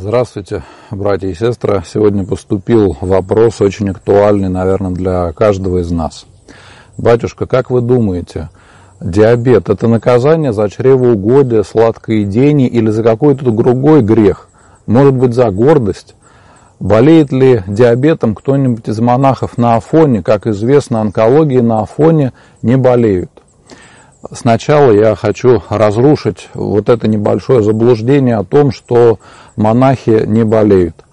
Здравствуйте, братья и сестры. Сегодня поступил вопрос очень актуальный, наверное, для каждого из нас. Батюшка, как вы думаете, диабет – это наказание за чревоугодие, сладкоедение или за какой-то другой грех? Может быть, за гордость? Болеет ли диабетом кто-нибудь из монахов на Афоне? Как известно, онкологии на Афоне не болеют. Сначала я хочу разрушить вот это небольшое заблуждение о том, что монахи не болеют.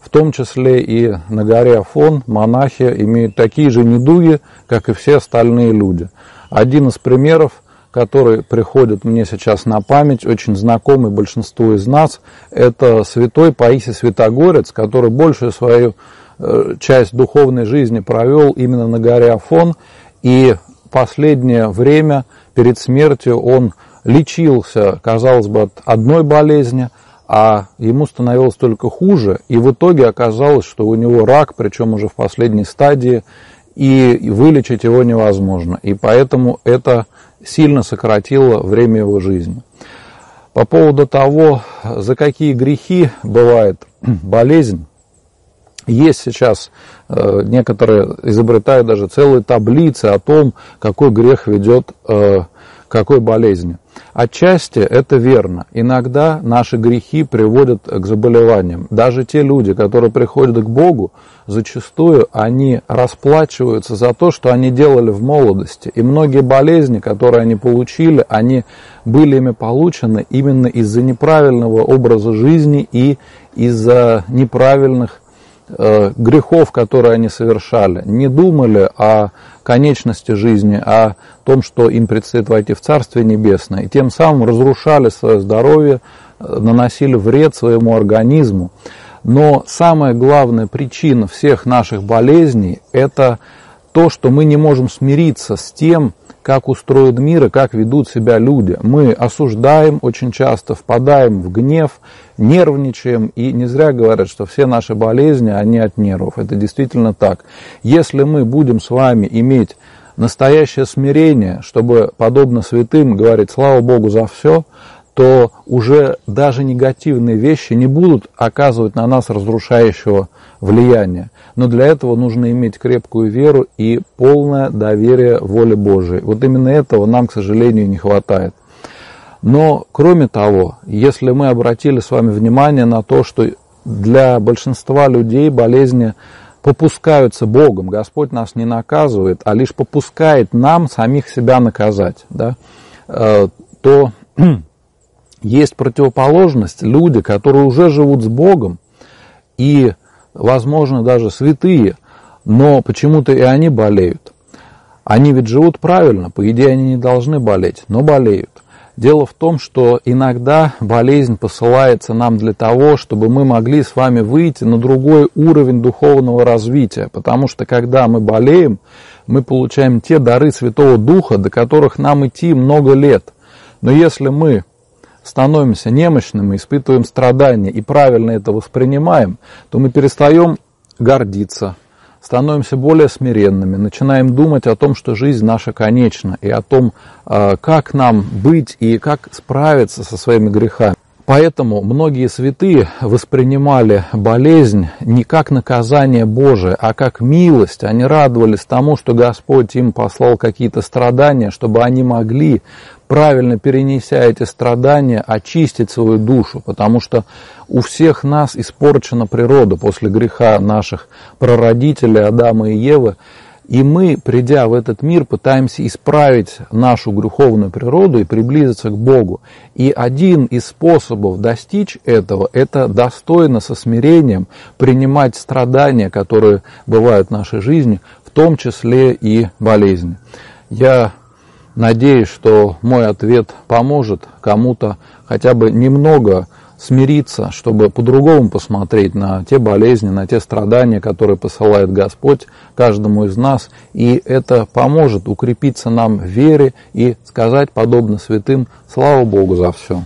В том числе и на горе Афон монахи имеют такие же недуги, как и все остальные люди. Один из примеров, который приходит мне сейчас на память, очень знакомый большинству из нас, это святой Паисий Святогорец, который большую свою э, часть духовной жизни провел именно на горе Афон, и последнее время перед смертью он лечился, казалось бы, от одной болезни, а ему становилось только хуже, и в итоге оказалось, что у него рак, причем уже в последней стадии, и вылечить его невозможно. И поэтому это сильно сократило время его жизни. По поводу того, за какие грехи бывает болезнь, есть сейчас э, некоторые изобретают даже целые таблицы о том, какой грех ведет э, к какой болезни. Отчасти это верно. Иногда наши грехи приводят к заболеваниям. Даже те люди, которые приходят к Богу, зачастую они расплачиваются за то, что они делали в молодости. И многие болезни, которые они получили, они были ими получены именно из-за неправильного образа жизни и из-за неправильных Э, грехов, которые они совершали, не думали о конечности жизни, о том, что им предстоит войти в Царствие Небесное, и тем самым разрушали свое здоровье, э, наносили вред своему организму. Но самая главная причина всех наших болезней – это то, что мы не можем смириться с тем, как устроен мир и как ведут себя люди. Мы осуждаем очень часто, впадаем в гнев, нервничаем, и не зря говорят, что все наши болезни, они от нервов. Это действительно так. Если мы будем с вами иметь настоящее смирение, чтобы, подобно святым, говорить «Слава Богу за все», то уже даже негативные вещи не будут оказывать на нас разрушающего влияния. Но для этого нужно иметь крепкую веру и полное доверие воле Божией. Вот именно этого нам, к сожалению, не хватает. Но, кроме того, если мы обратили с вами внимание на то, что для большинства людей болезни попускаются Богом, Господь нас не наказывает, а лишь попускает нам самих себя наказать, да, э, то есть противоположность, люди, которые уже живут с Богом и возможно, даже святые, но почему-то и они болеют. Они ведь живут правильно, по идее они не должны болеть, но болеют. Дело в том, что иногда болезнь посылается нам для того, чтобы мы могли с вами выйти на другой уровень духовного развития, потому что когда мы болеем, мы получаем те дары Святого Духа, до которых нам идти много лет. Но если мы становимся немощными, испытываем страдания и правильно это воспринимаем, то мы перестаем гордиться, становимся более смиренными, начинаем думать о том, что жизнь наша конечна, и о том, а, как нам быть и как справиться со своими грехами. Поэтому многие святые воспринимали болезнь не как наказание Божие, а как милость. Они радовались тому, что Господь им послал какие-то страдания, чтобы они могли правильно перенеся эти страдания, очистить свою душу, потому что у всех нас испорчена природа после греха наших прародителей Адама и Евы, и мы, придя в этот мир, пытаемся исправить нашу греховную природу и приблизиться к Богу. И один из способов достичь этого – это достойно со смирением принимать страдания, которые бывают в нашей жизни, в том числе и болезни. Я Надеюсь, что мой ответ поможет кому-то хотя бы немного смириться, чтобы по-другому посмотреть на те болезни, на те страдания, которые посылает Господь каждому из нас. И это поможет укрепиться нам в вере и сказать, подобно святым, слава Богу за все.